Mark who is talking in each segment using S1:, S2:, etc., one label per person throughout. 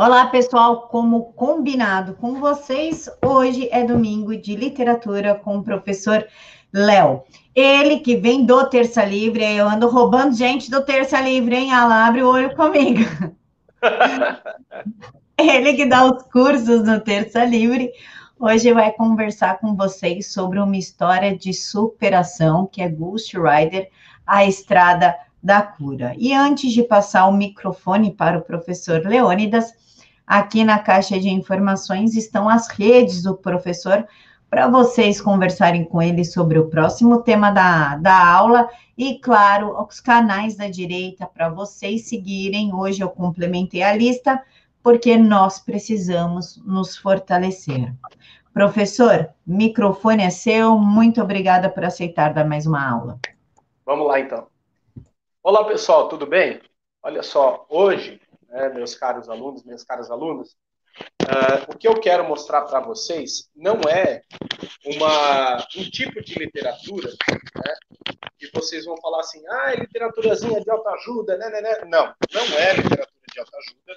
S1: Olá, pessoal. Como combinado com vocês, hoje é domingo de literatura com o professor Léo. Ele que vem do Terça Livre, eu ando roubando gente do Terça Livre, hein? Ela abre o olho comigo. Ele que dá os cursos no Terça Livre. Hoje vai conversar com vocês sobre uma história de superação que é Ghost Rider, a estrada da cura. E antes de passar o microfone para o professor Leônidas, Aqui na caixa de informações estão as redes do professor para vocês conversarem com ele sobre o próximo tema da, da aula e, claro, os canais da direita para vocês seguirem. Hoje eu complementei a lista porque nós precisamos nos fortalecer. Professor, microfone é seu. Muito obrigada por aceitar dar mais uma aula.
S2: Vamos lá, então. Olá, pessoal, tudo bem? Olha só, hoje né, meus caros alunos, minhas caras alunas, uh, o que eu quero mostrar para vocês não é uma, um tipo de literatura né, que vocês vão falar assim, ah, é literaturazinha de autoajuda, né, né, né. Não, não é literatura de autoajuda,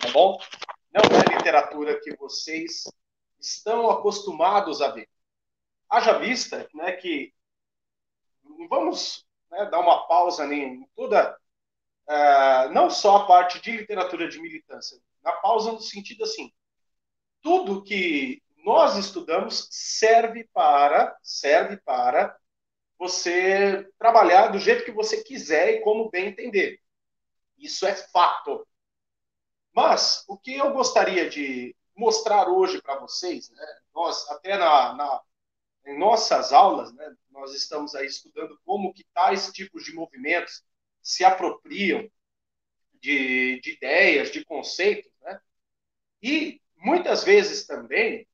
S2: tá bom? Não é literatura que vocês estão acostumados a ver. Haja vista né, que vamos né, dar uma pausa em toda uh, não só a parte de literatura de militância, na pausa no sentido assim, tudo que nós estudamos serve para serve para você trabalhar do jeito que você quiser e como bem entender. Isso é fato. Mas o que eu gostaria de mostrar hoje para vocês, né, nós até na, na, em nossas aulas, né, nós estamos aí estudando como que tais tipos de movimentos se apropriam de, de ideias, de conceitos, né? E muitas vezes também,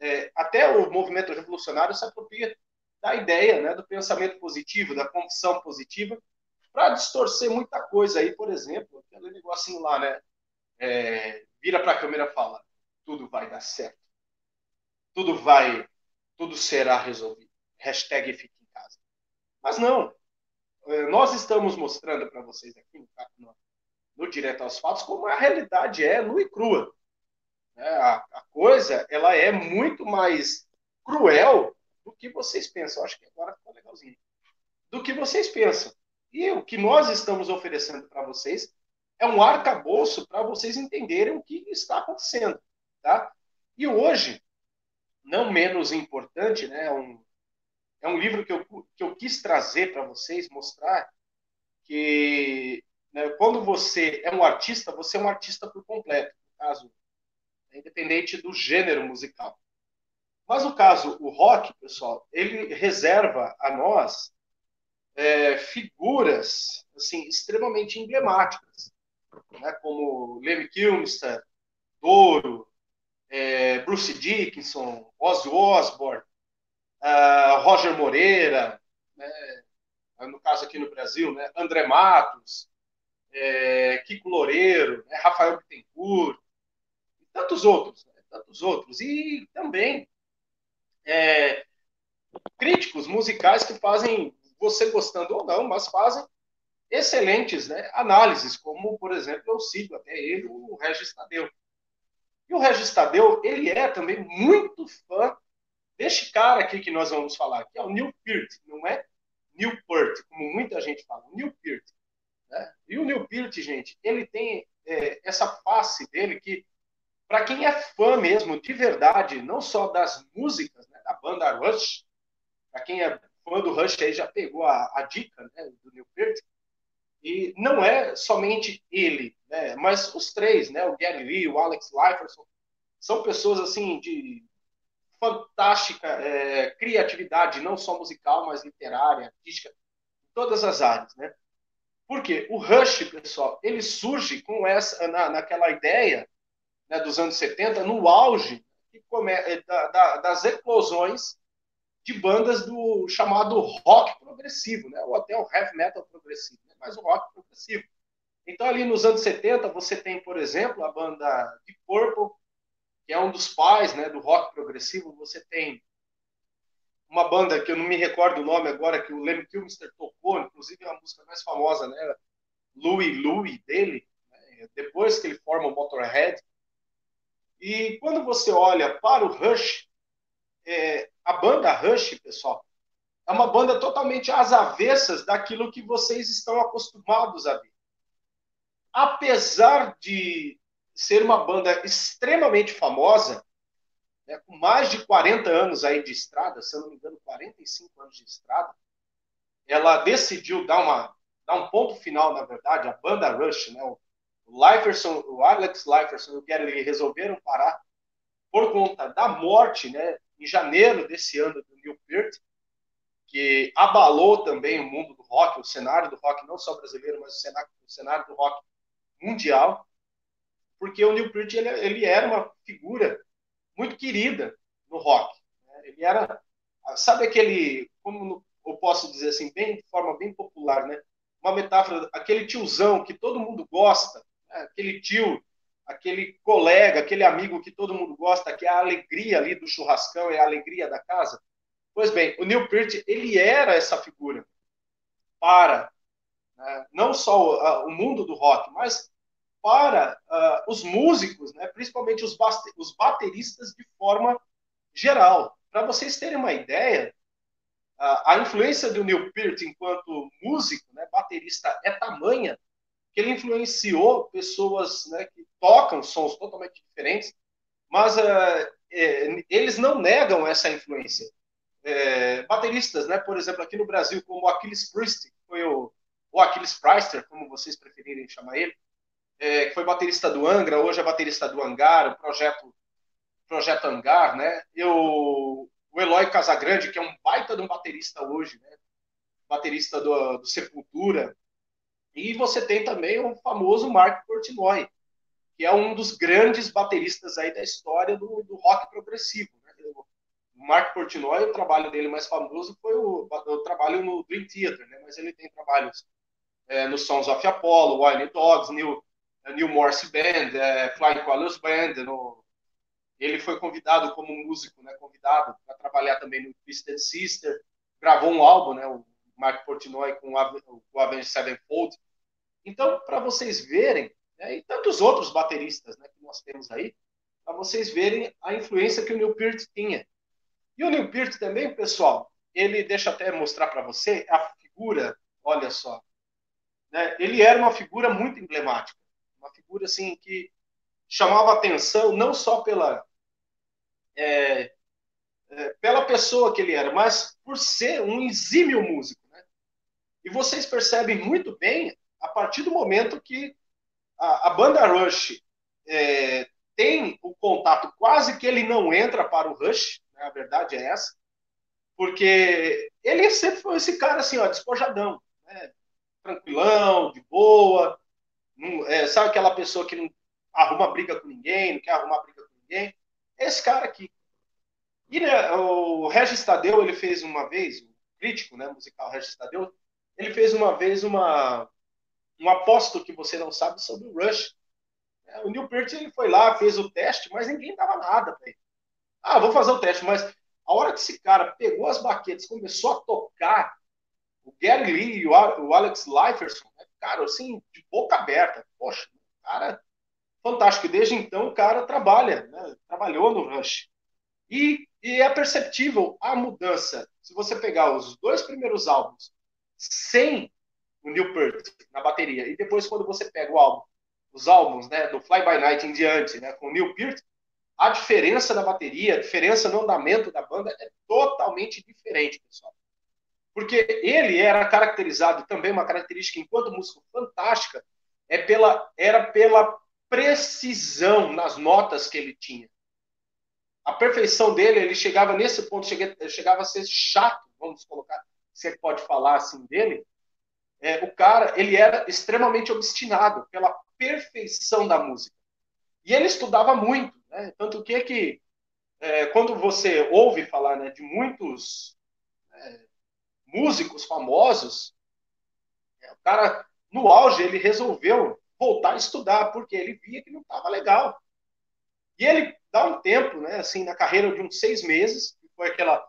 S2: é, até o movimento revolucionário se apropria da ideia, né, do pensamento positivo, da confissão positiva, para distorcer muita coisa aí, por exemplo, aquele negocinho lá, né? É, vira para a câmera e fala: tudo vai dar certo, tudo vai, tudo será resolvido. Hashtag fique em casa. Mas não, nós estamos mostrando para vocês aqui no, no, Direto aos Fatos como a realidade é nua e crua. É, a, a, coisa ela é muito mais cruel do que vocês pensam. Acho que agora ficou legalzinho. Do que vocês pensam. E o que nós estamos oferecendo para vocês é um arcabouço para vocês entenderem o que está acontecendo. Tá? E hoje, não menos importante, né, um, é um livro que eu, que eu quis trazer para vocês, mostrar que né, quando você é um artista, você é um artista por completo, no caso, é independente do gênero musical. Mas no caso, o rock, pessoal, ele reserva a nós é, figuras assim extremamente emblemáticas, né, como Lemmy Kilmister, Doro, é, Bruce Dickinson, Ozzy Osbourne, uh, Roger Moreira, né, no caso aqui no Brasil, né, André Matos, é, Kiko Loureiro, né, Rafael Bittencourt, e tantos outros, né, tantos outros. E também é, críticos musicais que fazem, você gostando ou não, mas fazem excelentes né, análises, como, por exemplo, eu sigo até ele, o Regis Tadeu. E o Regis Tadeu, ele é também muito fã deste cara aqui que nós vamos falar, que é o Neil Peart, não é Newport, como muita gente fala, Neil Peart. Né? E o Neil Peart, gente, ele tem é, essa face dele que, para quem é fã mesmo, de verdade, não só das músicas né, da banda Rush, para quem é fã do Rush aí já pegou a, a dica né, do Neil Peart, e não é somente ele, né, mas os três, né, o Gary Lee, o Alex Lifeson, são pessoas assim de fantástica é, criatividade, não só musical, mas literária, artística, em todas as áreas, né? Porque o Rush, pessoal, ele surge com essa, na, naquela ideia né, dos anos 70, no auge come, é, da, da, das eclosões de bandas do chamado rock progressivo, né? ou até o heavy metal progressivo, né? mas o rock progressivo. Então, ali nos anos 70, você tem, por exemplo, a banda de Purple, que é um dos pais né, do rock progressivo. Você tem uma banda que eu não me recordo o nome agora, que o Lemmy Kilmister tocou, inclusive é a música mais famosa, né? Louie Louie dele, né? depois que ele forma o Motorhead. E quando você olha para o Rush, é, a banda Rush, pessoal, é uma banda totalmente às avessas daquilo que vocês estão acostumados a ver. Apesar de ser uma banda extremamente famosa, né, com mais de 40 anos aí de estrada, se eu não me engano, 45 anos de estrada, ela decidiu dar, uma, dar um ponto final, na verdade, a banda Rush, né, o, Liferson, o Alex Liferson e o Gary resolveram parar por conta da morte, né, em janeiro desse ano do Neil Peart, que abalou também o mundo do rock, o cenário do rock, não só brasileiro, mas o cenário, o cenário do rock mundial, porque o Neil Peart ele, ele era uma figura muito querida no rock. Né? Ele era, sabe aquele, como eu posso dizer assim, bem de forma bem popular, né? Uma metáfora, aquele tiozão que todo mundo gosta, né? aquele tio, aquele colega, aquele amigo que todo mundo gosta, que é a alegria ali do churrascão, é a alegria da casa. Pois bem, o Neil Peart, ele era essa figura para né, não só o, o, mundo do rock, mas para uh, os músicos, né, principalmente os, os bateristas de forma geral. Para vocês terem uma ideia, uh, a influência do Neil Peart enquanto músico, né, baterista, é tamanha que ele influenciou pessoas né, que tocam sons totalmente diferentes, mas uh, é, eles não negam essa influência é, bateristas, né? Por exemplo, aqui no Brasil, como o Aquiles Priest, foi o, o Aquiles Priester, como vocês preferirem chamar ele, é, que foi baterista do Angra, hoje é baterista do Angar, o projeto, projeto Angar, né? E o, o Eloy Casagrande, que é um baita de um baterista hoje, né? Baterista do, do Sepultura. E você tem também o famoso Mark Portnoy, que é um dos grandes bateristas aí da história do, do rock progressivo. Mark Portnoy, o trabalho dele mais famoso foi o, o trabalho no Dream Theater, né? mas ele tem trabalhos é, no Sons of Apollo, Wild Dogs, New, New Morse Band, é, Flying Colors Band. No... Ele foi convidado como músico, né? convidado para trabalhar também no Twisted Sister, gravou um álbum, né? o Mark Portnoy com o Avenged Sevenfold. Então, para vocês verem, né? e tantos outros bateristas né, que nós temos aí, para vocês verem a influência que o Neil Peart tinha. E o Neil Peart também, pessoal, ele deixa até mostrar para você a figura, olha só, né? ele era uma figura muito emblemática, uma figura assim que chamava atenção não só pela é, é, pela pessoa que ele era, mas por ser um exímio músico, né? E vocês percebem muito bem a partir do momento que a, a banda Rush é, tem o contato, quase que ele não entra para o Rush, a verdade é essa, porque ele sempre foi esse cara assim, ó, despojadão, né? tranquilão, de boa, é, sabe aquela pessoa que não arruma briga com ninguém, não quer arrumar briga com ninguém, esse cara aqui. E né, o Regis Tadeu, ele fez uma vez, um crítico né, musical Regis Tadeu, ele fez uma vez uma, um aposto que você não sabe sobre o Rush. O Neil Peart ele foi lá, fez o teste, mas ninguém dava nada para ele. Ah, vou fazer o teste, mas a hora que esse cara pegou as baquetas, começou a tocar, o Gary Lee e o Alex Liferson, né, cara, assim, de boca aberta. Poxa, cara, fantástico. E desde então o cara trabalha, né, trabalhou no Rush. E, e é perceptível a mudança. Se você pegar os dois primeiros álbuns sem o Neil Peart na bateria, e depois quando você pega o álbum, os álbuns né, do Fly By Night em diante, né, com o Neil Peart, a diferença da bateria, a diferença no andamento da banda é totalmente diferente, pessoal. Porque ele era caracterizado, também uma característica enquanto músico fantástica, é pela, era pela precisão nas notas que ele tinha. A perfeição dele, ele chegava nesse ponto, chegava a ser chato, vamos colocar, ele pode falar assim dele. É, o cara, ele era extremamente obstinado pela perfeição da música. E ele estudava muito. Né? Tanto que, que é, quando você ouve falar né, de muitos é, músicos famosos, é, o cara, no auge, ele resolveu voltar a estudar, porque ele via que não estava legal. E ele dá um tempo, né, assim, na carreira de uns seis meses, que foi aquela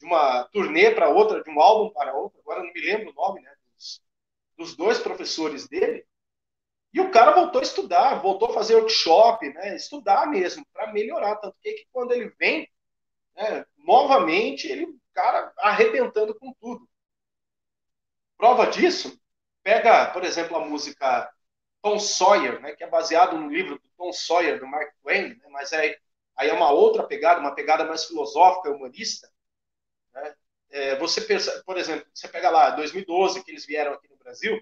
S2: de uma turnê para outra, de um álbum para outro, agora não me lembro o nome, né, dos, dos dois professores dele, E o cara voltou a estudar, voltou a fazer workshop, né, estudar mesmo, para melhorar. Tanto que, que, quando ele vem, né, novamente, ele, cara, arrebentando com tudo. Prova disso, pega, por exemplo, a música Tom Sawyer, né, que é baseado no livro do Tom Sawyer, do Mark Twain, né, mas é, aí é uma outra pegada, uma pegada mais filosófica, humanista. Né? É, você pensa, por exemplo, você pega lá 2012 que eles vieram aqui no Brasil,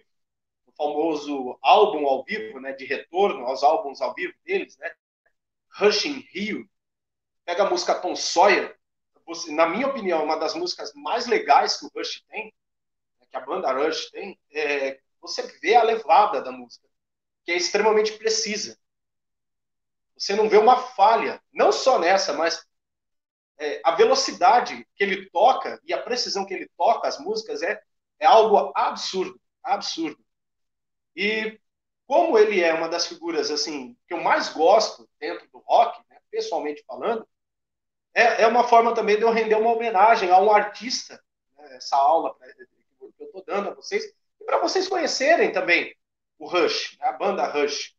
S2: o famoso álbum ao vivo, né, de retorno aos álbuns ao vivo deles, né, Rushing Rio. Pega a música Tom Sawyer, você, na minha opinião, uma das músicas mais legais que o Rush tem, que a banda Rush tem, é, você vê a levada da música, que é extremamente precisa. Você não vê uma falha, não só nessa, mas é, a velocidade que ele toca e a precisão que ele toca as músicas é, é algo absurdo, absurdo. E como ele é uma das figuras assim que eu mais gosto dentro do rock, né, pessoalmente falando, é, é uma forma também de eu render uma homenagem a um artista, né, essa aula que eu estou dando a vocês, e para vocês conhecerem também o Rush, né, a banda Rush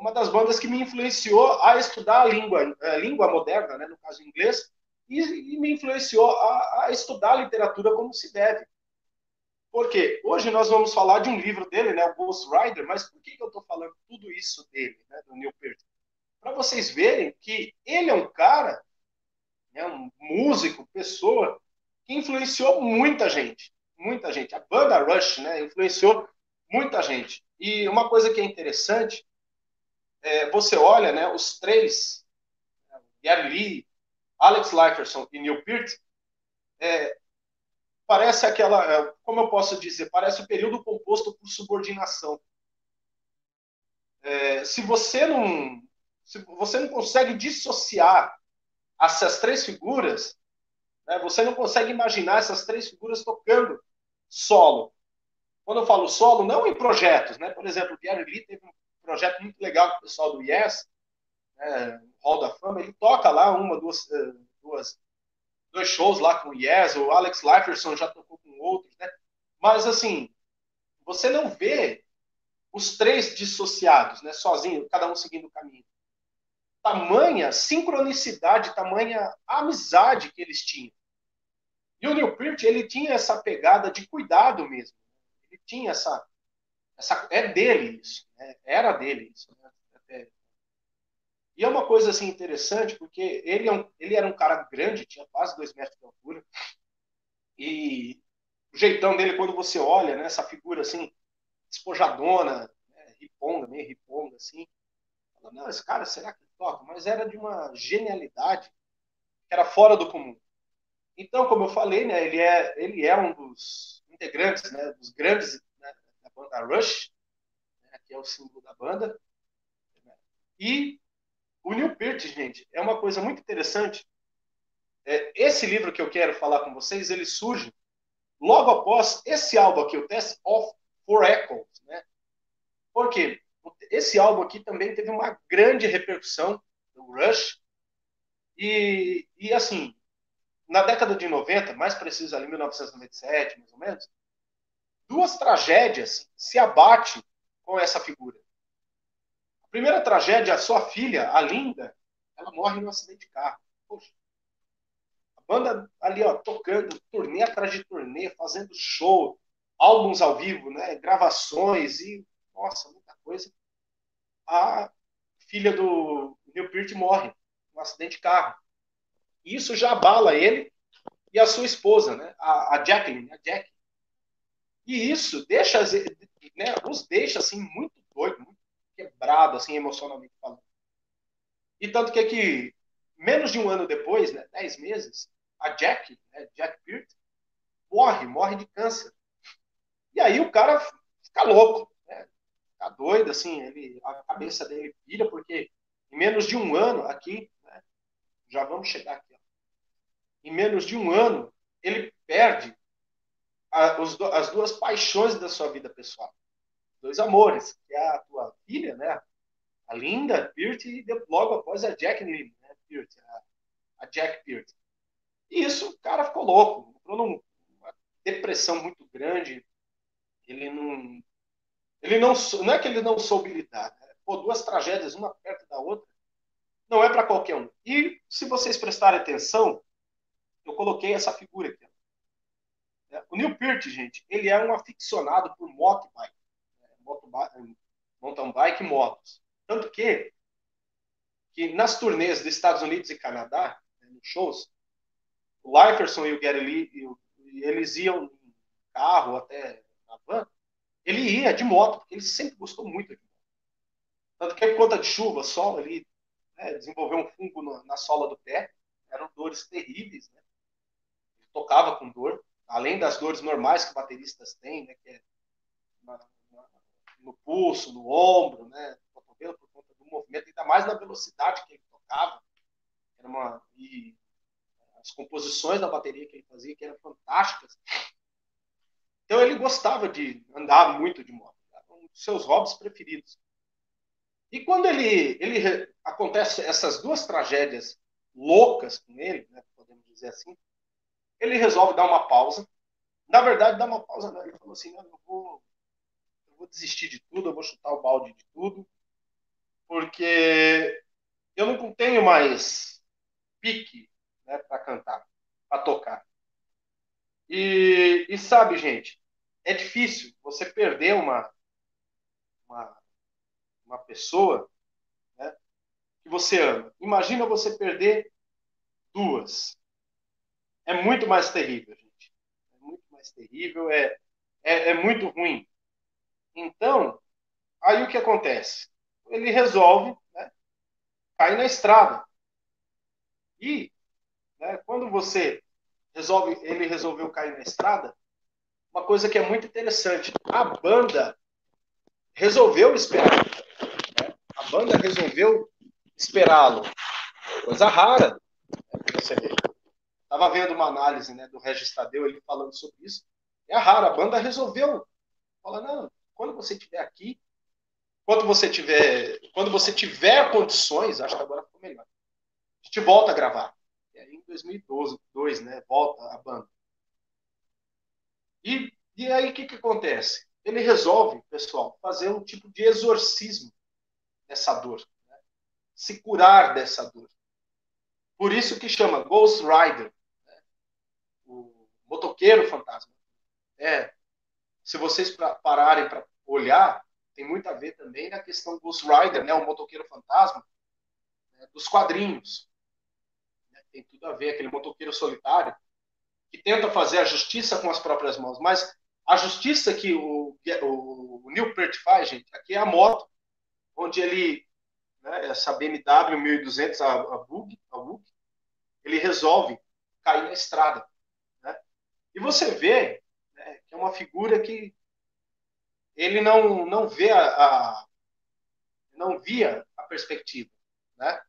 S2: uma das bandas que me influenciou a estudar a língua, a língua moderna, né, no caso inglês, e, e me influenciou a, a, estudar a literatura como se deve. Porque hoje nós vamos falar de um livro dele, né, o Ghost Rider, mas por que, que eu estou falando tudo isso dele, né, do Neil Peart? Para vocês verem que ele é um cara, né, um músico, pessoa, que influenciou muita gente, muita gente. A banda Rush né, influenciou muita gente. E uma coisa que é interessante, é, você olha né, os três, Gary Lee, Alex Lifeson e Neil Peart, é, parece aquela, é, como eu posso dizer, parece o período composto por subordinação. É, se você não, se você não consegue dissociar essas três figuras, né, você não consegue imaginar essas três figuras tocando solo. Quando eu falo solo, não em projetos, né? Por exemplo, o Gary Lee teve um projeto muito legal com o pessoal do Yes, né, Hall da Fama, ele toca lá uma, duas, eh, duas, dois shows lá com o Yes, o Alex Lifeson já tocou com outros, né? Mas, assim, você não vê os três dissociados, né, sozinho, cada um seguindo o caminho. Tamanha sincronicidade, tamanha amizade que eles tinham. E o Neil Peart, ele tinha essa pegada de cuidado mesmo. Ele tinha essa... essa é dele isso. Né? Era dele isso. Né? E é uma coisa assim interessante, porque ele, é um, ele era um cara grande, tinha quase dois metros de altura, e o jeitão dele, quando você olha, né, essa figura assim, despojadona, né, riponga, meio riponga, assim, fala, não, esse cara, será que toca? Mas era de uma genialidade que era fora do comum. Então, como eu falei, né, ele, é, ele é um dos integrantes, né, dos grandes né, da banda Rush, né, que é o símbolo da banda, e o Neil Peart, gente, é uma coisa muito interessante. É, esse livro que eu quero falar com vocês, ele surge logo após esse álbum aqui, o Test of for Echoes, né? Porque esse álbum aqui também teve uma grande repercussão do Rush. E, e assim, na década de 90, mais preciso ali, 1997, mais ou menos, duas tragédias se abatem com essa figura. A primeira tragédia, a sua filha, a Linda, ela morre num acidente de carro. Poxa. A banda ali, ó, tocando, turnê atrás de turnê, fazendo show, álbuns ao vivo, né, gravações e, nossa, muita coisa. A filha do Neil Peart morre num acidente de carro. Isso já abala ele e a sua esposa, né, a, a Jacqueline, a Jack. E isso deixa, né, os deixa assim muito doido, muito quebrado, assim, emocionalmente falando. E tanto que, que menos de um ano depois, né, dez meses, a Jack, né, Jack Peart, morre, morre de câncer. E aí o cara fica louco, né, fica doido, assim, ele, a cabeça dele vira, porque em menos de um ano aqui, né, já vamos chegar aqui, em menos de um ano, ele perde a, os, as duas paixões da sua vida pessoal dois amores, que é a tua filha, né? A Linda Peart e logo após a Jacqueline né? Peart, a, a Jack Peart. E isso, o cara ficou louco, entrou numa depressão muito grande. Ele não, Ele não, não é que ele não soube lidar. Né? Pô, duas tragédias, uma perto da outra, não é para qualquer um. E se vocês prestarem atenção, eu coloquei essa figura aqui. É, o Neil Peart, gente, ele é um aficionado por moto bike, né? mountain bike e motos. Tanto que, que nas turnês dos Estados Unidos e Canadá, né, nos shows, o Liferson e o Gary Lee, eles iam em carro até na van, ele ia de moto, porque ele sempre gostou muito de moto. Tanto que por conta de chuva, sol, ele né, desenvolveu um fungo no, na sola do pé, eram dores terríveis, né? Tocava com dor, além das dores normais que bateristas têm, né, que é uma, uma, no pulso, no ombro, né, no cotovelo, por conta do movimento, ainda mais na velocidade que ele tocava, era uma, e as composições da bateria que ele fazia, que eram fantásticas. Então ele gostava de andar muito de moto, um dos seus hobbies preferidos. E quando ele, ele acontece essas duas tragédias loucas com ele, né, podemos dizer assim, ele resolve dar uma pausa. Na verdade, dar uma pausa, não. Ele falou assim: eu vou, eu vou desistir de tudo, eu vou chutar o balde de tudo, porque eu não tenho mais pique né, para cantar, para tocar. E, e, sabe, gente, é difícil você perder uma, uma, uma pessoa né, que você ama. Imagina você perder duas é muito mais terrível, gente. É muito mais terrível, é, é, é muito ruim. Então, aí o que acontece? Ele resolve né, cair na estrada. E né, quando você resolve, ele resolveu cair na estrada, uma coisa que é muito interessante, a banda resolveu esperar. Né? A banda resolveu esperá-lo. Coisa rara. Né, você vê. Estava vendo uma análise né, do Regis Tadeu, ele falando sobre isso. É raro, a banda resolveu. Fala, não, quando você estiver aqui, quando você tiver, quando você tiver condições, acho que agora ficou melhor. A gente volta a gravar. E aí em 2012, né, volta a banda. E, e aí o que, que acontece? Ele resolve, pessoal, fazer um tipo de exorcismo dessa dor. Né? Se curar dessa dor. Por isso que chama Ghost Rider motoqueiro fantasma. É, se vocês pararem para olhar, tem muito a ver também na questão Ghost Rider, né, o motoqueiro fantasma, né, dos quadrinhos. Né, tem tudo a ver, aquele motoqueiro solitário que tenta fazer a justiça com as próprias mãos. Mas a justiça que o, o, o Neil Peart faz, gente, aqui é a moto, onde ele, né, essa BMW 1200, a, a Bug, a Bug, ele resolve cair na estrada. E você vê né, que é uma figura que ele não, não vê a, a não via a perspectiva, né?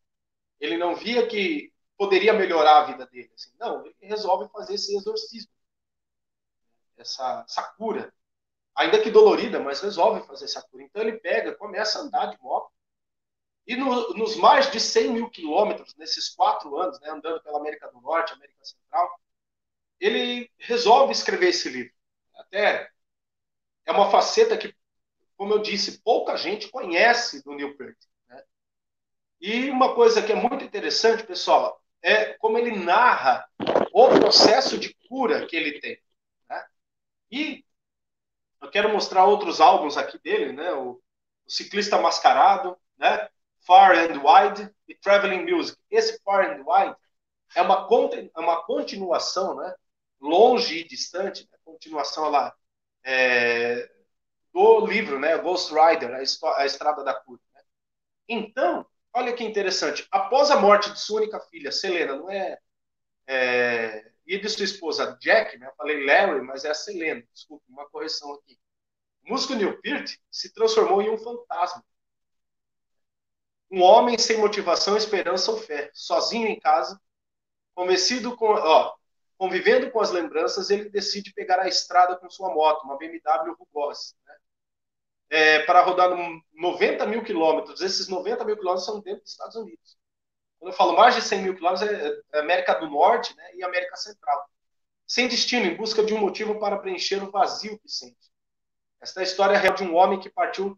S2: Ele não via que poderia melhorar a vida dele. Assim. Não, ele resolve fazer esse exorcismo, essa, essa cura, ainda que dolorida, mas resolve fazer essa cura. Então ele pega, começa a andar de moto e no, nos mais de 100 mil quilômetros nesses quatro anos, né, andando pela América do Norte, América Central, ele resolve escrever esse livro. Até é uma faceta que, como eu disse, pouca gente conhece do Neil Peart. Né? E uma coisa que é muito interessante, pessoal, é como ele narra o processo de cura que ele tem. Né? E eu quero mostrar outros álbuns aqui dele, né? O, o Ciclista Mascarado, né? Far and Wide e Traveling Music. Esse Far and Wide é uma, é uma continuação, né? Longe e distante, né? continuação lá é, do livro, né, Ghost Rider, a, Estrada da Cura. Né? Então, olha que interessante, após a morte de sua única filha, Selena, não é, é e de sua esposa Jack, né, eu falei Larry, mas é a Selena, desculpa, uma correção aqui. O músico Neil Peart se transformou em um fantasma. Um homem sem motivação, esperança ou fé, sozinho em casa, convencido com, ó, convivendo com as lembranças, ele decide pegar a estrada com sua moto, uma BMW Rugose, né? é, para rodar 90 mil quilômetros. Esses 90 mil quilômetros são dentro dos Estados Unidos. Quando eu falo mais de 100 mil quilômetros, é, é América do Norte né, e América Central. Sem destino, em busca de um motivo para preencher o vazio que sente. Esta é a história real de um homem que partiu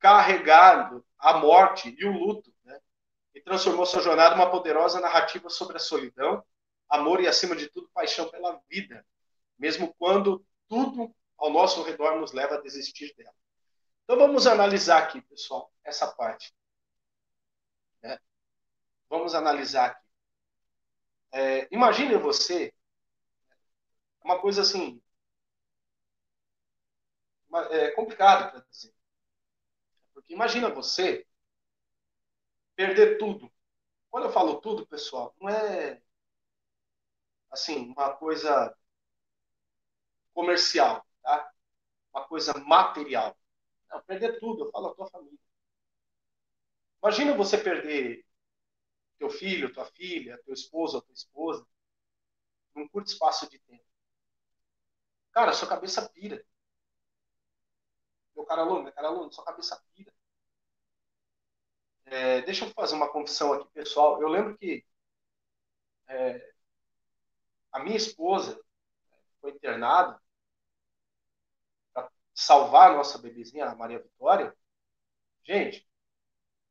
S2: carregado a morte e o luto, né? e transformou sua jornada em uma poderosa narrativa sobre a solidão, amor e, acima de tudo, paixão pela vida, mesmo quando tudo ao nosso redor nos leva a desistir dela. Então vamos analisar aqui, pessoal, essa parte. Né? Vamos analisar aqui. É, imagine você, uma coisa assim, é complicado para dizer. Porque imagina você perder tudo. Quando eu falo tudo, pessoal, não é assim uma coisa comercial, tá? Uma coisa material. Não, perder tudo, eu falo a tua família. Imagina você perder teu filho, tua filha, teu esposo, tua esposa, num curto espaço de tempo. Cara, sua cabeça pira. Meu cara aluno, meu cara aluno, sua cabeça pira. É, deixa eu fazer uma confissão aqui, pessoal. Eu lembro que é, a minha esposa foi internada para salvar a nossa bebezinha, a Maria Vitória. Gente,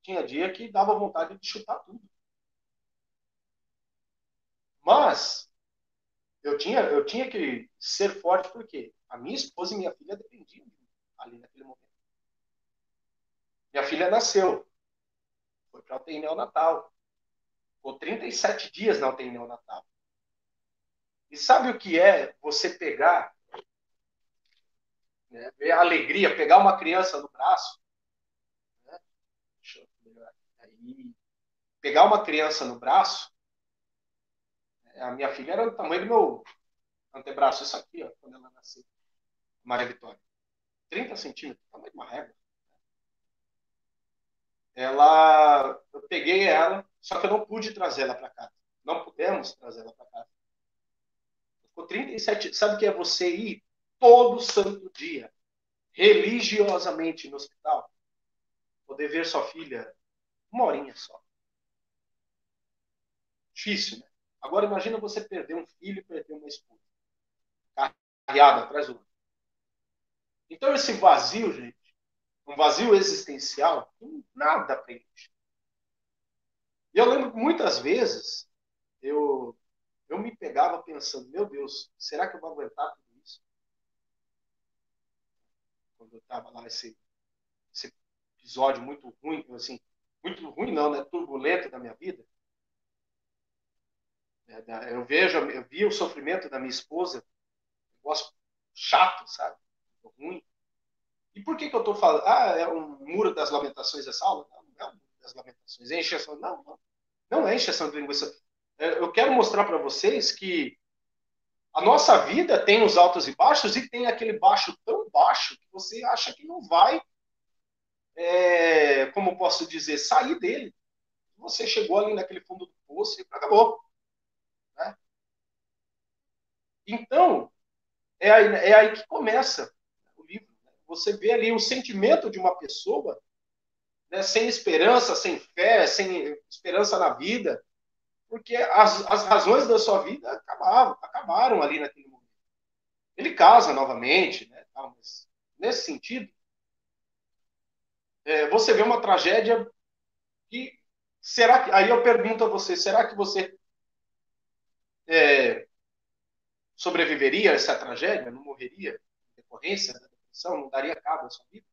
S2: tinha dia que dava vontade de chutar tudo. Mas eu tinha, eu tinha que ser forte porque a minha esposa e minha filha dependiam de mim ali naquele momento. Minha filha nasceu, foi para a UTI neonatal. Ficou 37 dias na UTI neonatal. E sabe o que é você pegar, né, ver a alegria, pegar uma criança no braço, né, aí, pegar uma criança no braço, né, a minha filha era do tamanho do meu antebraço, isso aqui, ó, quando ela nasceu, Maria Vitória. 30 centímetros, tamanho de uma régua. Ela, eu peguei ela, só que eu não pude trazer ela para casa. Não pudemos trazer ela para casa. Ficou 37. Sabe o que é você ir todo santo dia, religiosamente no hospital, poder ver sua filha uma horinha só? Difícil, né? Agora imagina você perder um filho e perder uma esposa. Carreada atrás do outro. Então, esse vazio, gente, um vazio existencial, nada preenche. E eu lembro que muitas vezes eu, eu me pegava pensando, meu Deus, será que eu vou aguentar tudo isso? Quando eu estava lá, esse, esse episódio muito ruim, assim, muito ruim não, né? Turbulento da minha vida. É, eu vejo, eu vi o sofrimento da minha esposa, um negócio chato, sabe? ruim. E por que, que eu estou falando? Ah, é um muro das lamentações essa aula? Não, não é um muro das lamentações. É encheção? Não, não. Não é encheção de linguiça. É, eu quero mostrar para vocês que a nossa vida tem os altos e baixos e tem aquele baixo tão baixo que você acha que não vai, é, como posso dizer, sair dele. Você chegou ali naquele fundo do poço e acabou. Né? Então, é aí, é aí que começa o livro. Né? Você vê ali o sentimento de uma pessoa né, sem esperança, sem fé, sem esperança na vida, porque as, as razões da sua vida acabaram, acabaram ali naquele momento. Ele casa novamente, né, mas nesse sentido, é, você vê uma tragédia que será que aí eu pergunto a você, será que você é, sobreviveria a essa tragédia, não morreria em decorrência da depressão, não daria cabo à sua vida?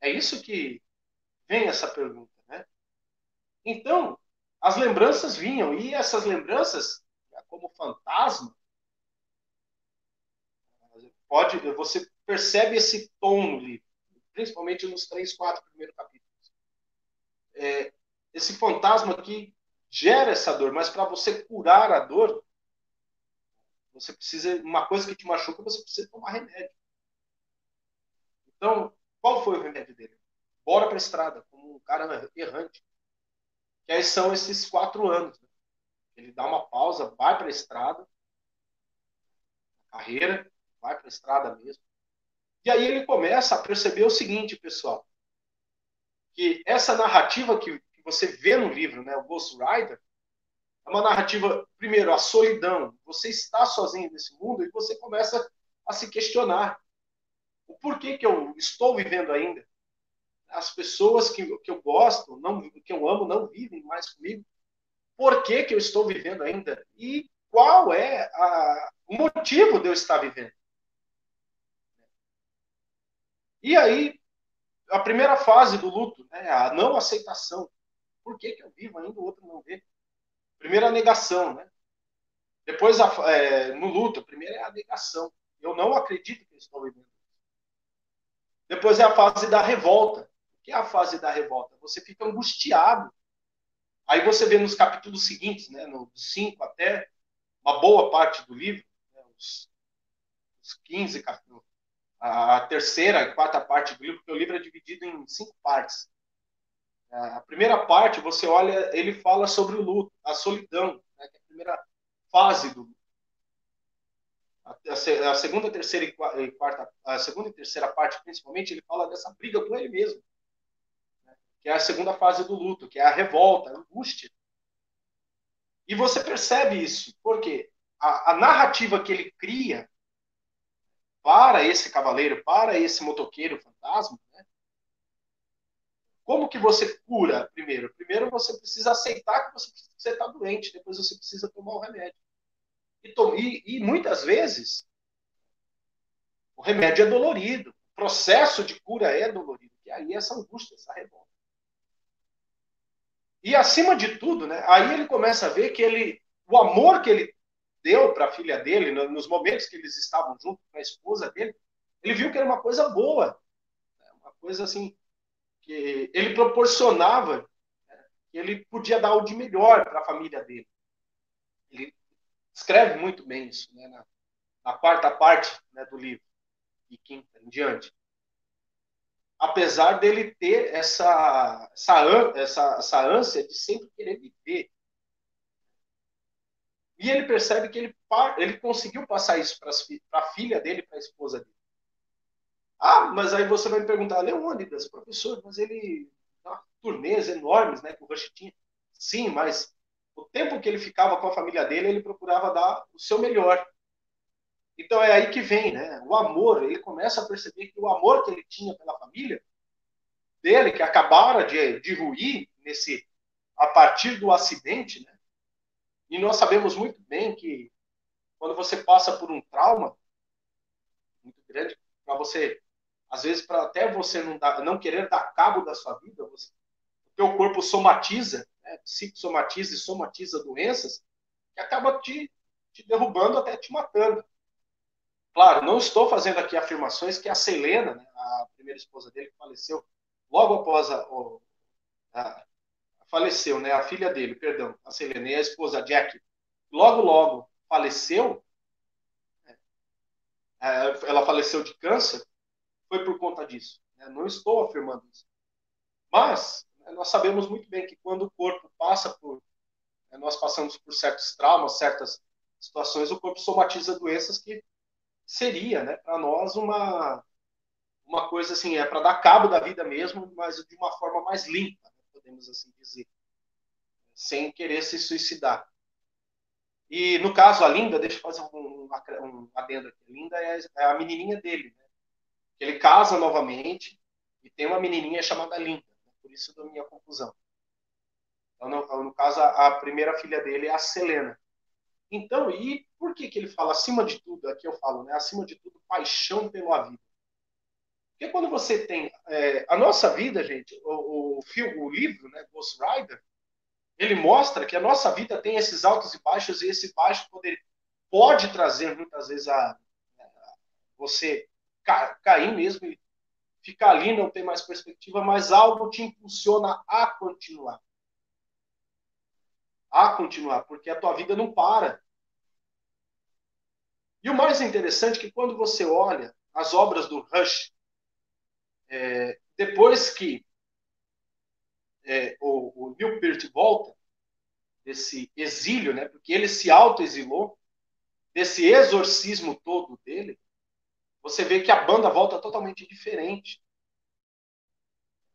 S2: É isso que vem essa pergunta, né? Então, as lembranças vinham, e essas lembranças, como fantasma, pode, você percebe esse tom no livro, principalmente nos três, quatro primeiros capítulos. É, esse fantasma que gera essa dor, mas para você curar a dor, você precisa, uma coisa que te machuca, você precisa tomar remédio. Então, qual foi o remédio dele? Bora para a estrada, como um cara errante. Que são esses quatro anos. Né? Ele dá uma pausa, vai para a estrada, carreira, vai para a estrada mesmo. E aí ele começa a perceber o seguinte, pessoal, que essa narrativa que, que você vê no livro, né, o Ghost Rider, é uma narrativa, primeiro, a solidão. Você está sozinho nesse mundo e você começa a se questionar. o porquê que eu estou vivendo ainda. As pessoas que, que eu gosto, não, que eu amo, não vivem mais comigo. Por que, que eu estou vivendo ainda? E qual é a, o motivo de eu estar vivendo? E aí, a primeira fase do luto, né, a não aceitação. Por que, que eu vivo ainda, o outro não vê? Primeiro a negação, né? Depois, a, é, no luto, primeiro é a negação. Eu não acredito que eu estou vivendo. Depois é a fase da revolta. Que é a fase da revolta? Você fica angustiado. Aí você vê nos capítulos seguintes, né, no 5 até uma boa parte do livro, né, os, os 15 capítulos, a terceira e quarta parte do livro, porque o livro é dividido em cinco partes. A primeira parte, você olha, ele fala sobre o luto, a solidão, né, que é a primeira fase do luto. A, segunda, terceira e quarta, a segunda e terceira parte, principalmente, ele fala dessa briga com ele mesmo, que é a segunda fase do luto, que é a revolta, a angústia. E você percebe isso, porque a, a narrativa que ele cria para esse cavaleiro, para esse motoqueiro fantasma, né? Como que você cura primeiro? Primeiro você precisa aceitar que você está doente, depois você precisa tomar o remédio. E, e, e muitas vezes o remédio é dolorido, o processo de cura é dolorido, e aí essa angústia, essa revolta. E acima de tudo, né, aí ele começa a ver que ele, o amor que ele deu para a filha dele, nos momentos que eles estavam juntos com a esposa dele, ele viu que era uma coisa boa, né? uma coisa assim, que ele proporcionava, né? que ele podia dar o de melhor para a família dele. Ele escreve muito bem isso, né? na, na quarta parte né, do livro, e quinta em diante. Apesar dele ter essa, essa, essa, essa ânsia de sempre querer viver, e ele percebe que ele, ele conseguiu passar isso para a filha dele, para a esposa dele. Ah, mas aí você vai me perguntar, Leônidas, professor, mas ele turnês enormes, né, que o Rush tinha. Sim, mas o tempo que ele ficava com a família dele, ele procurava dar o seu melhor. Então é aí que vem, né? O amor, ele começa a perceber que o amor que ele tinha pela família dele, que acabara de, de ruir nesse a partir do acidente, né? E nós sabemos muito bem que quando você passa por um trauma muito grande, para você, às vezes, para até você não, dar, não querer dar cabo da sua vida, você, o teu corpo somatiza, né, psicossomatiza e somatiza doenças que acaba te, te derrubando até te matando. Claro, não estou fazendo aqui afirmações que a Selena, né, a primeira esposa dele, que faleceu logo após a, a, faleceu, né? A filha dele, perdão, a Selene, a esposa Jack, logo, logo faleceu. Né? É, ela faleceu de câncer, foi por conta disso. Né? Não estou afirmando isso. Mas né, nós sabemos muito bem que quando o corpo passa por. Né, nós passamos por certos traumas, certas situações, o corpo somatiza doenças que seria, né, para nós, uma, uma coisa assim, é para dar cabo da vida mesmo, mas de uma forma mais limpa podemos assim dizer, sem querer se suicidar. E no caso, a Linda, deixa eu fazer um, um adendo aqui. A Linda é, é a menininha dele. Né? Ele casa novamente e tem uma menininha chamada Linda. Né? Por isso da minha confusão. Então, no, no, caso, a primeira filha dele é a Selena. Então, e por que, que ele fala acima de tudo? Aqui eu falo, né? Acima de tudo, paixão pela vida. Porque quando você tem. É, a nossa vida, gente, o, o, filme, o livro, né, Ghost Rider, ele mostra que a nossa vida tem esses altos e baixos, e esse baixo poder, pode trazer muitas vezes a, a você ca, cair mesmo e ficar ali, não ter mais perspectiva, mas algo te impulsiona a continuar. A continuar, porque a tua vida não para. E o mais interessante é que quando você olha as obras do Rush, é, depois que é, o, o Neil Peart volta desse exílio, né, porque ele se autoexilou, desse exorcismo todo dele, você vê que a banda volta totalmente diferente.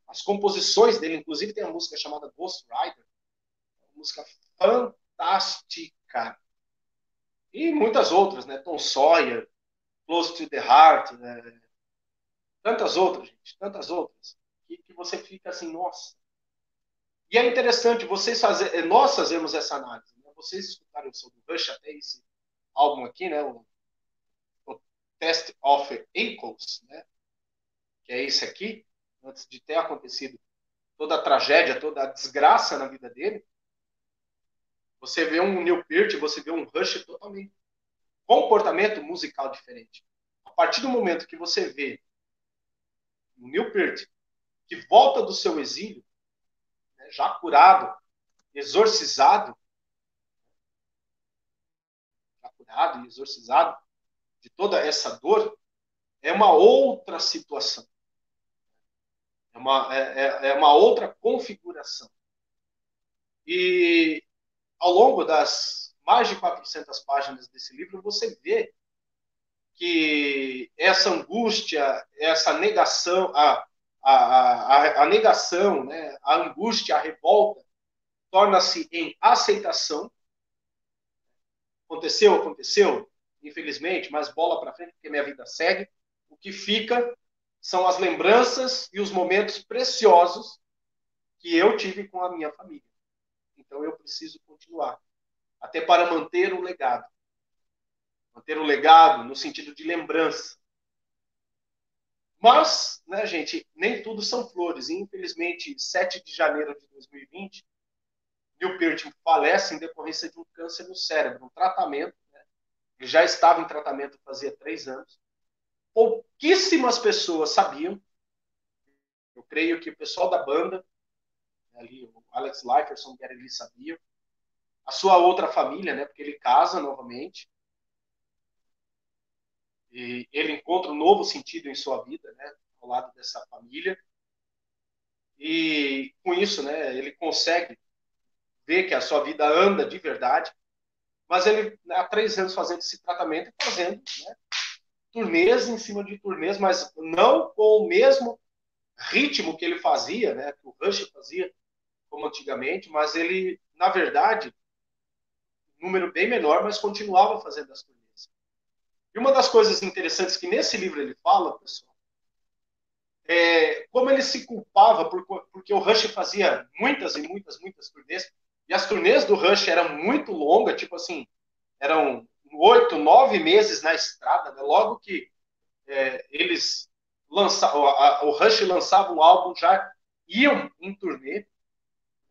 S2: As composições dele, inclusive tem a música chamada Ghost Rider, uma música fantástica. E muitas outras, né? Tom Sawyer, Close to the Heart, né? Tantas outras, gente, tantas outras, que, que você fica assim, nossa. E é interessante, vocês fazer, eh, nós fazemos essa análise. Né? Vocês escutaram sobre o Rush até esse álbum aqui, né? O, o Test of Equals, né? Que é esse aqui, antes de ter acontecido toda a tragédia, toda a desgraça na vida dele. Você vê um Neil Peart, você vê um Rush totalmente comportamento musical diferente. A partir do momento que você vê o Neil Peart que volta do seu exílio, né, já curado, exorcizado, já curado e exorcizado de toda essa dor, é uma outra situação. É uma, é, é, é uma outra configuração. E ao longo das mais de 400 páginas desse livro, você vê que essa angústia, essa negação, a, a, a, a negação, né, a angústia, a revolta, torna-se em aceitação. Aconteceu, aconteceu, infelizmente, mas bola para frente, porque minha vida segue. O que fica são as lembranças e os momentos preciosos que eu tive com a minha família. Então eu preciso continuar, até para manter o legado. Manter o legado no sentido de lembrança. Mas, né, gente, nem tudo são flores. E, infelizmente, 7 de janeiro de 2020, Neil Peart falece em decorrência de um câncer no cérebro, um tratamento. Né? Ele já estava em tratamento fazia três anos pouquíssimas pessoas sabiam. Eu creio que o pessoal da banda, ali, o Alex Liferson, que era ele, sabia. A sua outra família, né, porque ele casa novamente. E ele encontra um novo sentido em sua vida, né, ao lado dessa família. E com isso, né, ele consegue ver que a sua vida anda de verdade. Mas ele, há três anos fazendo esse tratamento fazendo né, turnês em cima de turnês, mas não com o mesmo ritmo que ele fazia, né, que o Rush fazia, como antigamente, mas ele, na verdade, número bem menor, mas continuava fazendo as turnês. E uma das coisas interessantes que nesse livro ele fala, pessoal, é como ele se culpava por, porque o Rush fazia muitas e muitas, muitas turnês, e as turnês do Rush eram muito longas, tipo assim, eram oito, nove meses na estrada, né? logo que é, eles lançavam, o Rush lançava um álbum, já iam em turnê,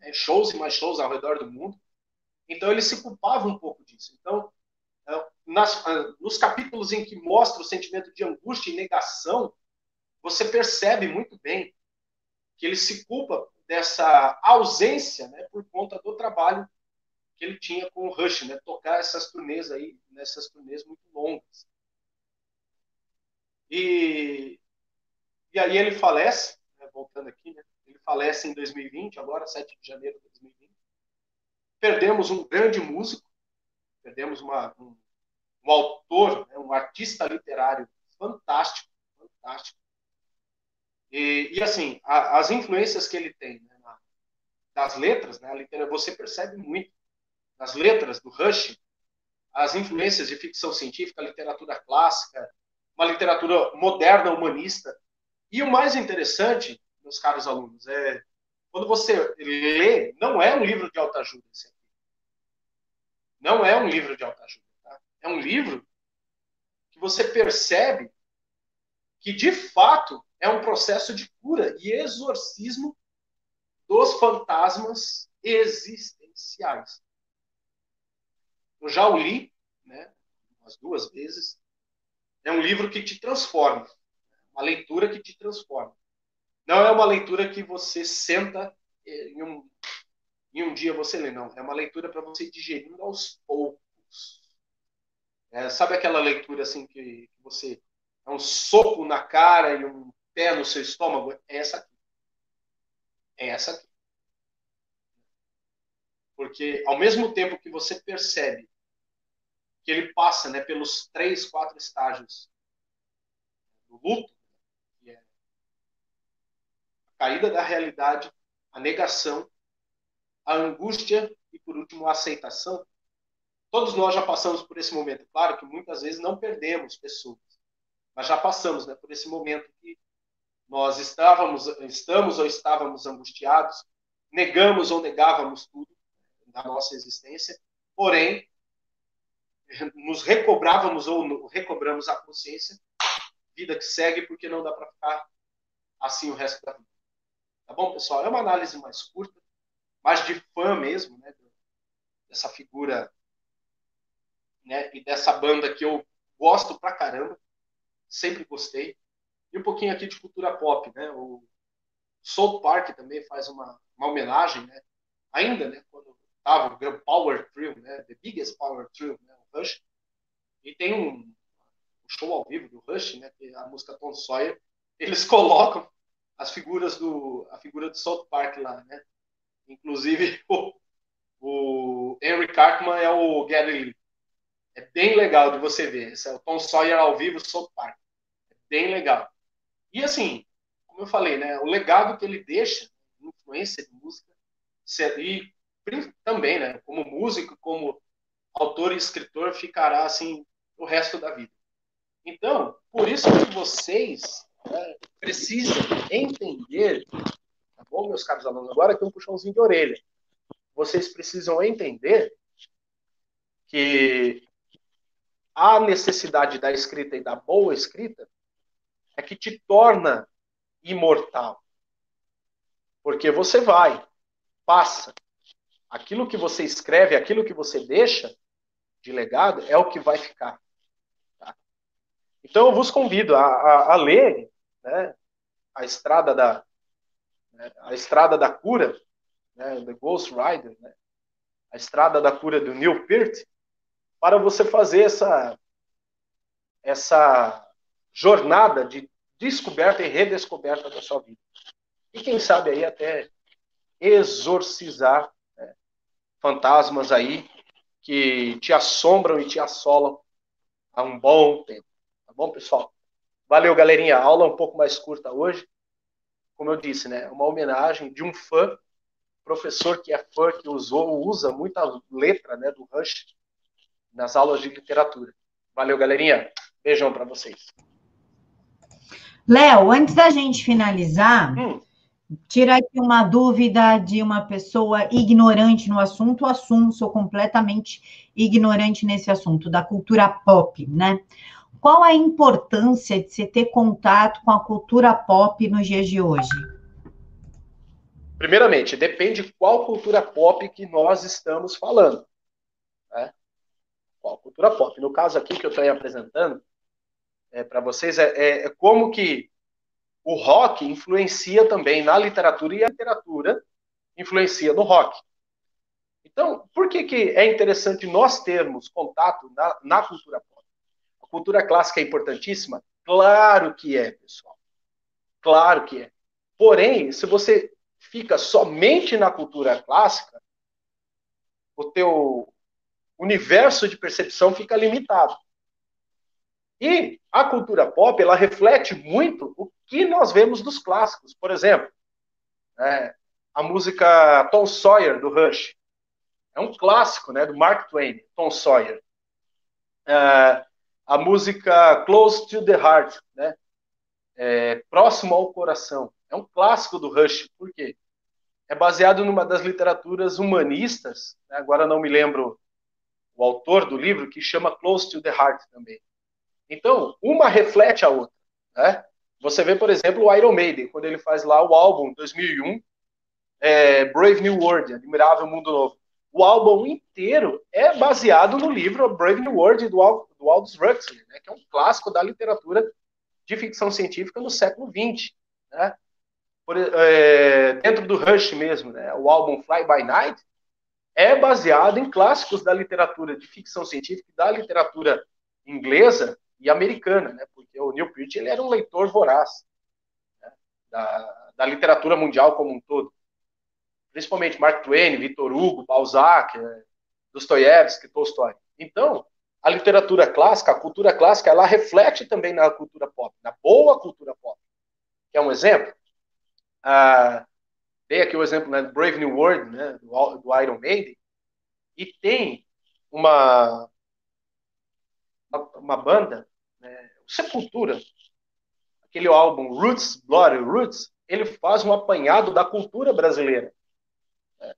S2: né? shows e mais shows ao redor do mundo. Então ele se culpava um pouco disso. Então, é, nas, é, nos capítulos em que mostra o sentimento de angústia e negação, você percebe muito bem que ele se culpa dessa ausência né, por conta do trabalho que ele tinha com o Rush, né? Tocar essas turnês aí, nessas turnês muito longas. E, e aí ele falece, né? voltando aqui, né? Falece em 2020, agora 7 de janeiro de 2020. Perdemos um grande músico, perdemos uma, um, um autor, né? um artista literário fantástico, fantástico. E, e assim, a, as influências que ele tem né, na, das letras, né, literatura, você percebe muito nas letras do Rush, as influências de ficção científica, literatura clássica, uma literatura moderna, humanista. E o mais interessante, meus caros alunos, é quando você lê, não é um livro de autoajuda esse aqui. Não é um livro de autoajuda. Tá? É um livro que você percebe que, de fato, é um processo de cura e exorcismo dos fantasmas existenciais. Eu já o li, né, umas duas vezes. É um livro que te transforma, uma leitura que te transforma. Não é uma leitura que você senta em um, em um dia você lê, não. É uma leitura para você digerindo aos poucos. É, sabe aquela leitura assim que, que você é um soco na cara e um pé no seu estômago? É essa aqui. É essa aqui. Porque ao mesmo tempo que você percebe que ele passa né, pelos três, quatro estágios do luto, caída da realidade, a negação, a angústia e, por último, a aceitação. Todos nós já passamos por esse momento. Claro que muitas vezes não perdemos pessoas, mas já passamos né, por esse momento que nós estávamos, estamos ou estávamos angustiados, negamos ou negávamos tudo da nossa existência, porém, nos recobrávamos ou recobramos a consciência, vida que segue, porque não dá para ficar assim o resto da vida. Tá bom, pessoal? É uma análise mais curta, mais de fã mesmo, né? Dessa figura né? e dessa banda que eu gosto pra caramba, sempre gostei. E um pouquinho aqui de cultura pop, né? O Soul Park também faz uma, uma homenagem, né? Ainda, né? Quando tava o Power Trio, né? The Biggest Power Trio, né? O Rush. E tem um, um show ao vivo do Rush, né? Que a música Tom Sawyer. Eles colocam as figuras do a figura do South Park lá, né? Inclusive o, o Henry Cartman é o Gary Lee. É bem legal de você ver. Esse é o Tom Sawyer ao vivo, South Park. É bem legal. E assim, como eu falei, né, o legado que ele deixa, influência de música, e também, né, como músico, como autor e escritor, ficará assim o resto da vida. Então, por isso que vocês precisam entender, tá bom, meus caros alunos? Agora aqui um puxãozinho de orelha. Vocês precisam entender que a necessidade da escrita e da boa escrita é que te torna imortal. Porque você vai, passa. Aquilo que você escreve, aquilo que você deixa de legado é o que vai ficar. Tá? Então eu vos convido a, a, a ler né, a estrada da né, a estrada da cura, né, The Ghost Rider, né, a estrada da cura do Neil Peart, para você fazer essa essa jornada de descoberta e redescoberta da sua vida. E quem sabe aí até exorcizar né, fantasmas aí que te assombram e te assolam há um bom tempo. Tá bom, pessoal? Valeu, galerinha. A aula é um pouco mais curta hoje. Como eu disse, né? Uma homenagem de um fã, professor que é fã, que usou, usa muita letra né, do Rush nas aulas de literatura. Valeu, galerinha. Beijão para vocês.
S1: Léo, antes da gente finalizar, hum. tira aqui uma dúvida de uma pessoa ignorante no assunto, o assunto, sou completamente ignorante nesse assunto, da cultura pop, né? Qual a importância de você ter contato com a cultura pop nos dias de hoje?
S2: Primeiramente, depende qual cultura pop que nós estamos falando. Né? Qual cultura pop? No caso aqui que eu estou apresentando, é, para vocês é, é, é, como que o rock influencia também na literatura e a literatura influencia no rock. Então, por que, que é interessante nós termos contato na, na cultura cultura clássica é importantíssima? Claro que é, pessoal. Claro que é. Porém, se você fica somente na cultura clássica, o teu universo de percepção fica limitado. E a cultura pop, ela reflete muito o que nós vemos dos clássicos. Por exemplo, é, a música Tom Sawyer, do Rush. É um clássico, né, do Mark Twain, Tom Sawyer. É, a música Close to the Heart, né, é, Próximo ao Coração. É um clássico do Rush. Por quê? É baseado numa das literaturas humanistas, né, agora não me lembro o autor do livro, que chama Close to the Heart também. Então, uma reflete a outra. Né? Você vê, por exemplo, o Iron Maiden, quando ele faz lá o álbum 2001, é, Brave New World, Admirável Mundo Novo. O álbum inteiro é baseado no livro Brave New World do, do Aldous Huxley, né, que é um clássico da literatura de ficção científica no século XX. Né? Por, é, dentro do Rush mesmo, né, o álbum Fly By Night é baseado em clássicos da literatura de ficção científica da literatura inglesa e americana, né? Porque o Neil Peart ele era um leitor voraz né? da, da literatura mundial como um todo, principalmente Mark Twain, Victor Hugo, Balzac, é, Dostoiévski, Tolstói. Então, a literatura clássica, a cultura clássica, ela reflete também na cultura pop, na boa cultura pop. Quer um exemplo? Ah, dei aqui o exemplo né, Brave New World, né, do, do Iron Maiden, e tem uma, uma, banda Sepultura. aquele álbum Roots, Bloody Roots, ele faz um apanhado da cultura brasileira. Né?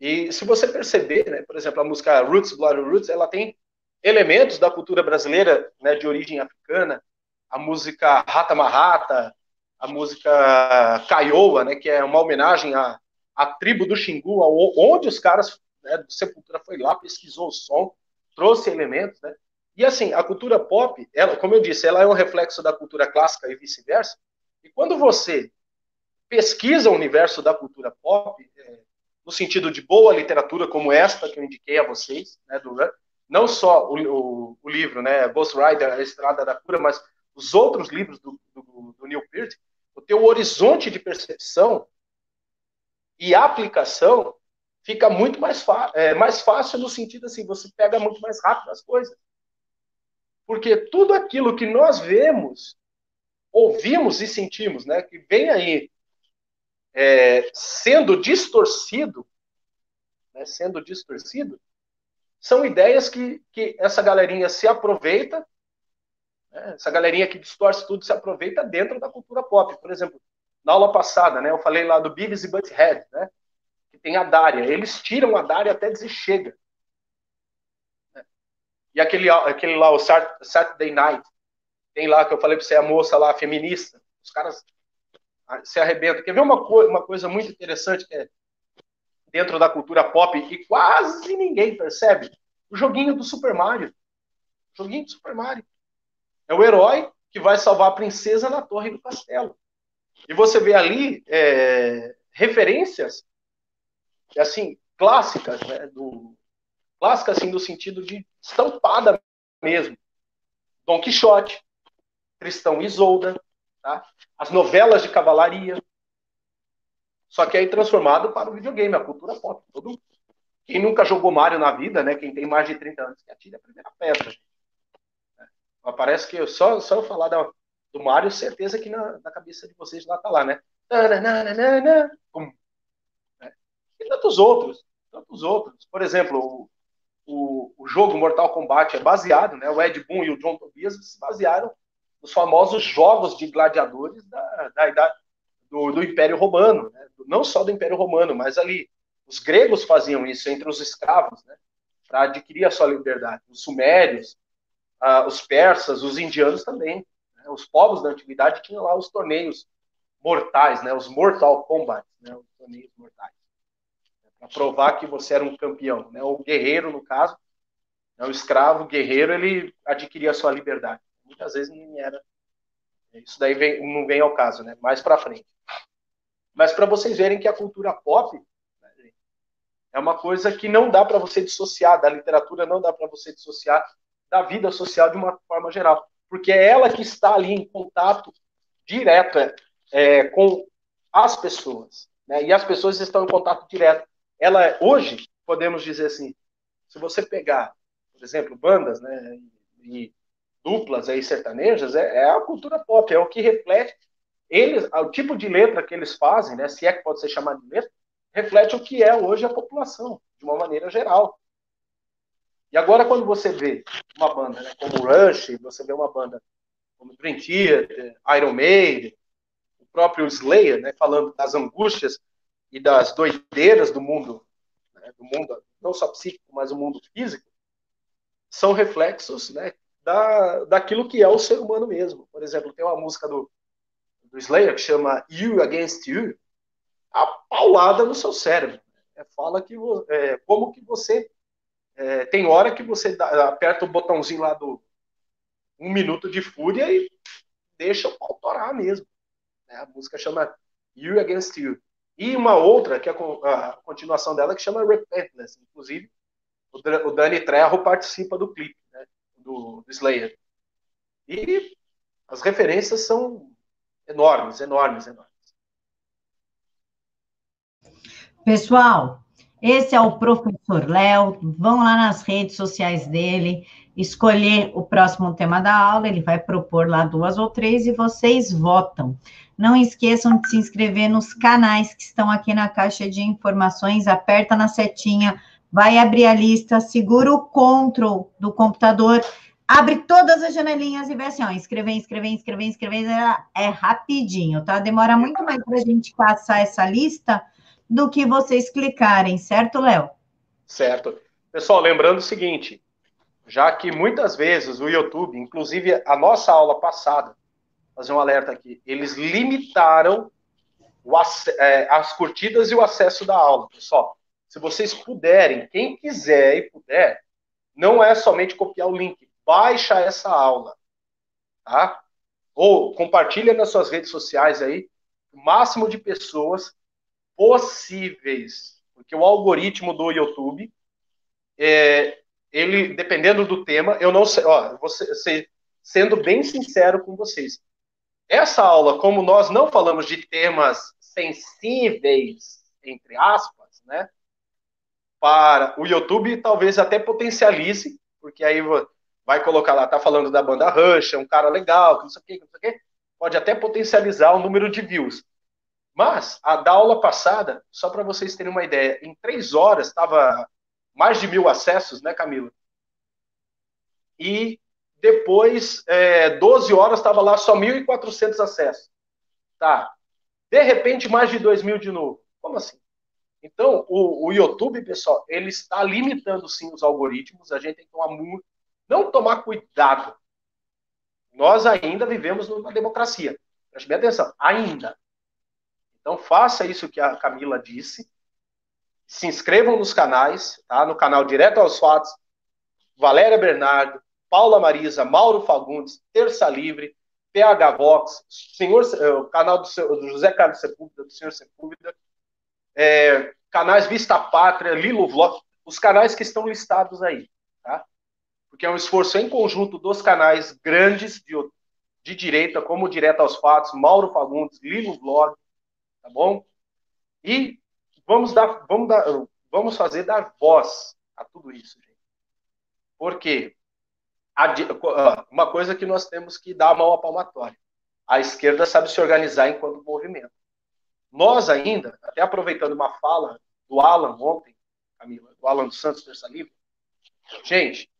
S2: E se você perceber, né, por exemplo, a música Roots, Bloody Roots, ela tem elementos da cultura brasileira, né, de origem africana, a música Rata Marrata, a música Caioa, né, que é uma homenagem à, à tribo do Xingu, onde os caras né, do Sepultura foi lá, pesquisou o som, trouxe elementos, né? E assim, a cultura pop, ela, como eu disse, ela é um reflexo da cultura clássica e vice-versa. E quando você pesquisa o universo da cultura pop, é, no sentido de boa literatura como esta que eu indiquei a vocês, né, do, não só o, o, o, livro, né, Ghost Rider, A Estrada da Cura, mas os outros livros do, do, do Neil Peart, o teu horizonte de percepção e aplicação fica muito mais, é, mais fácil no sentido assim, você pega muito mais rápido as coisas. Porque tudo aquilo que nós vemos, ouvimos e sentimos, né, que vem aí é, sendo distorcido, né, sendo distorcido, são ideias que, que essa galerinha se aproveita, né, essa galerinha que distorce tudo se aproveita dentro da cultura pop. Por exemplo, na aula passada, né, eu falei lá do Beavis e Butthead, né, que tem a Dária. Eles tiram a Dária até dizer chega. E aquele, aquele lá, o Saturday Night, tem lá que eu falei para você, a moça lá, feminista. Os caras se arrebentam. Quer ver uma, co uma coisa muito interessante que é dentro da cultura pop e quase ninguém percebe? O joguinho do Super Mario. O joguinho do Super Mario. É o herói que vai salvar a princesa na torre do castelo. E você vê ali é, referências, assim, clássicas, né, do, clássica, assim, no sentido de estampada mesmo. Dom Quixote, Tristão e Isolda, tá? as novelas de cavalaria. Só que aí transformado para o videogame, a cultura pop. Todo... Quem nunca jogou Mario na vida, né? Quem tem mais de 30 anos, que atira a primeira pedra. É. Parece que eu, só, só eu falar da, do Mario, certeza que na, na, cabeça de vocês lá tá lá, né? Pum. É. E tantos outros, tantos outros. Por exemplo, o, o jogo Mortal Kombat é baseado, né? O Ed Boon e o John Tobias se basearam nos famosos jogos de gladiadores da, da idade do, do, Império Romano, né? não só do Império Romano, mas ali os gregos faziam isso entre os escravos, né? Para adquirir a sua liberdade. Os sumérios, ah, os persas, os indianos também. Né? Os povos da antiguidade tinham lá os torneios mortais, né? Os Mortal Kombat, né? Os torneios mortais para provar que você era um campeão. Né? O guerreiro, no caso, né? o escravo, o guerreiro, ele adquiria a sua liberdade. Muitas vezes não era. Isso daí vem, não vem ao caso, né? Mais para frente. Mas para vocês verem que a cultura pop né, é uma coisa que não dá para você dissociar da literatura, não dá para você dissociar da vida social de uma forma geral, porque é ela que está ali em contato direto é, com as pessoas, né? E as pessoas estão em contato direto ela hoje podemos dizer assim, se você pegar, por exemplo, bandas, né, e duplas aí sertanejas, é, é a cultura pop, é o que reflete eles, o tipo de letra que eles fazem, né, se é que pode ser chamado de letra, reflete o que é hoje a população, de uma maneira geral. E agora, quando você vê uma banda né, como Rush, você vê uma banda como Dream Theater, Iron Maiden, o próprio Slayer, né, falando das angústias e das doideiras do mundo, né, do mundo não só psíquico, mas o mundo físico, são reflexos né, da, daquilo que é o ser humano mesmo. Por exemplo, tem uma música do, do Slayer que chama You Against You, a paulada no seu cérebro. É, fala que é, como que você é, tem hora que você dá, aperta o botãozinho lá do um minuto de fúria e deixa o pau torar mesmo. É, a música chama You Against You. E uma outra, que é a continuação dela, que chama Repentless. Inclusive, o Dani Trejo participa do clipe né, do, Slayer. E as referências são enormes, enormes, enormes.
S1: Pessoal, esse é o professor Léo. Vão lá nas redes sociais dele, escolher o próximo tema da aula. Ele vai propor lá duas ou três e vocês votam. Não esqueçam de se inscrever nos canais que estão aqui na caixa de informações, aperta na setinha, vai abrir a lista, segura o control do computador, abre todas as janelinhas e vê assim, ó, inscrever, inscrever, inscrever, inscrever, é, é rapidinho, tá? Demora muito mais para a gente passar essa lista do que vocês clicarem, certo, Léo?
S2: Certo. Pessoal, lembrando o seguinte, já que muitas vezes o YouTube, inclusive a nossa aula passada, fazer um alerta aqui, eles limitaram o, é, as curtidas e o acesso da aula, pessoal. Se vocês puderem, quem quiser e puder, não é somente copiar o link, baixa essa aula, tá? Ou compartilha nas suas redes sociais aí, o máximo de pessoas possíveis, porque o algoritmo do YouTube, é, ele, dependendo do tema, eu não sei, ó, você, sendo bem sincero com vocês, essa aula, como nós não falamos de temas sensíveis, entre aspas, né, para o YouTube, talvez até potencialize, porque aí vai colocar lá, tá falando da banda Rush, é um cara legal, não sei o que, não sei o que, pode até potencializar o número de views. Mas, a da aula passada, só para vocês terem uma ideia, em três horas estava mais de mil acessos, né, Camila? E depois, é, 12 horas, estava lá só 1.400 acessos. Tá. De repente, mais de 2 mil de novo. Como assim? Então, o, o, YouTube, pessoal, ele está limitando sim os algoritmos. A gente tem que tomar muito, não tomar cuidado. Nós ainda vivemos numa democracia. Preste bem atenção, ainda. Então faça isso que a Camila disse. Se inscrevam nos canais, tá? No canal Direto aos Fatos, Valéria Bernardo, Paula Marisa, Mauro Fagundes, Terça Livre, PH Vox, senhor, eh, o canal do, do, José Carlos Sepúlveda, do senhor Sepúlveda, é, canais Vista Pátria, Lilo Vlog, os canais que estão listados aí? Porque é um esforço em conjunto dos canais grandes de, de direita, como Direto aos Fatos, Mauro Fagundes, Lilo Vlog, tá bom? E vamos dar, vamos dar, vamos fazer dar voz a tudo isso, gente. Porque uma coisa que nós temos que dar a mão à palmatória. A esquerda sabe se organizar enquanto movimento. Nós ainda, até aproveitando uma fala do Alan ontem, Camila, do Alan dos Santos, Terça Livre, gente,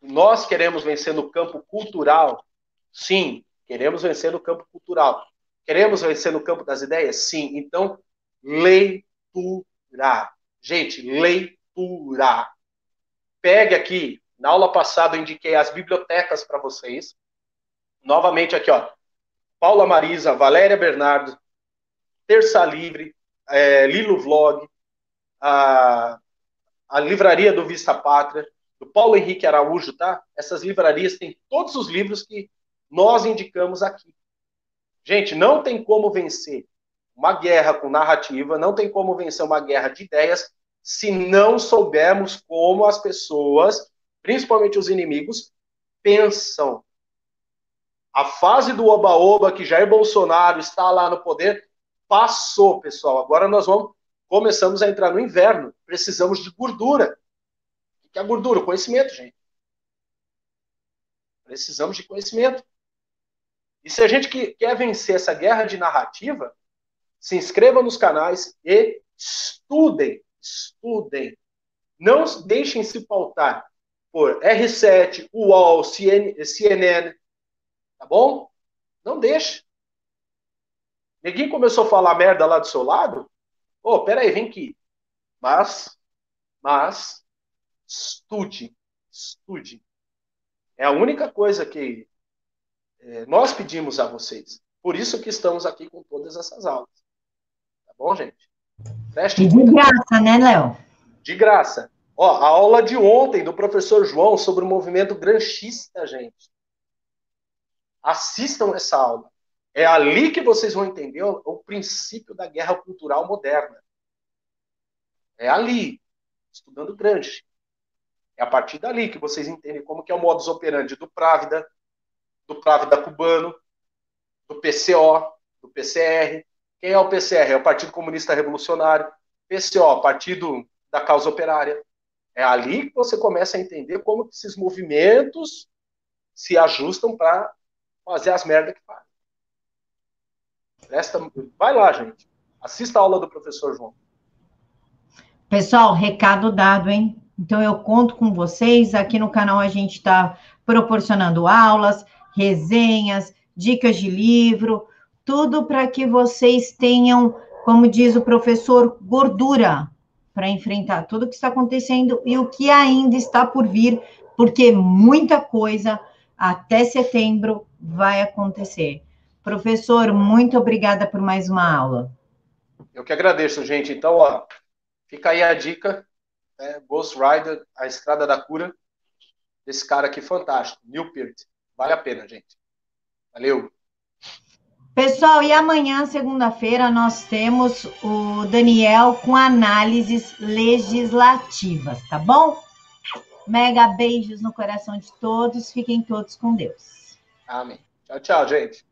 S2: nós queremos vencer no campo cultural? Sim, queremos vencer no campo cultural. Queremos vencer no campo das ideias? Sim. Então, leitura. Gente, leitura. Pegue aqui na aula passada eu indiquei as bibliotecas para vocês. Novamente aqui, ó. Paula Marisa, Valéria Bernardo, Terça Livre, é, Lilo Vlog, a, a Livraria do Vista Pátria, do Paulo Henrique Araújo, tá? Essas livrarias têm todos os livros que nós indicamos aqui. Gente, não tem como vencer uma guerra com narrativa, não tem como vencer uma guerra de ideias se não soubermos como as pessoas principalmente os inimigos, pensam. A fase do oba-oba, que Jair Bolsonaro está lá no poder, passou, pessoal. Agora nós vamos começamos a entrar no inverno. Precisamos de gordura. O que é gordura? Conhecimento, gente. Precisamos de conhecimento. E se a gente quer vencer essa guerra de narrativa, se inscrevam nos canais e estudem, estudem. Não deixem se pautar por R7, UOL, CNN, tá bom? Não deixe. Ninguém começou a falar merda lá do seu lado? Ô, oh, peraí, vem aqui. Mas, mas, estude, estude. É a única coisa que é, nós pedimos a vocês. Por isso que estamos aqui com todas essas aulas. Tá bom, gente?
S1: Preste de graça, né, Léo?
S2: De graça. Ó, a aula de ontem do professor João sobre o movimento granchista, gente. Assistam essa aula. É ali que vocês vão entender o, o princípio da guerra cultural moderna. É ali, estudando Gramsci. É a partir dali que vocês entendem como que é o modus operandi do Právida, do Právida cubano, do PCO, do PCR. Quem é o PCR? É o Partido Comunista Revolucionário. PCO, Partido da Causa Operária. É ali que você começa a entender como esses movimentos se ajustam para fazer as merdas que fazem. Presta, vai lá, gente. Assista a aula do professor João.
S1: Pessoal, recado dado, hein? Então, eu conto com vocês. Aqui no canal a gente está proporcionando aulas, resenhas, dicas de livro, tudo para que vocês tenham, como diz o professor, gordura para enfrentar tudo o que está acontecendo e o que ainda está por vir, porque muita coisa até setembro vai acontecer. Professor, muito obrigada por mais uma aula.
S2: Eu que agradeço, gente. Então, ó, fica aí a dica, né? Ghost Rider, a Estrada da Cura, desse cara aqui fantástico, Neil Peart. Vale a pena, gente. Valeu.
S1: Pessoal, e amanhã, segunda-feira, nós temos o Daniel com análises legislativas, tá bom? Mega beijos no coração de todos. Fiquem todos com Deus.
S2: Amém. Tchau, tchau, gente.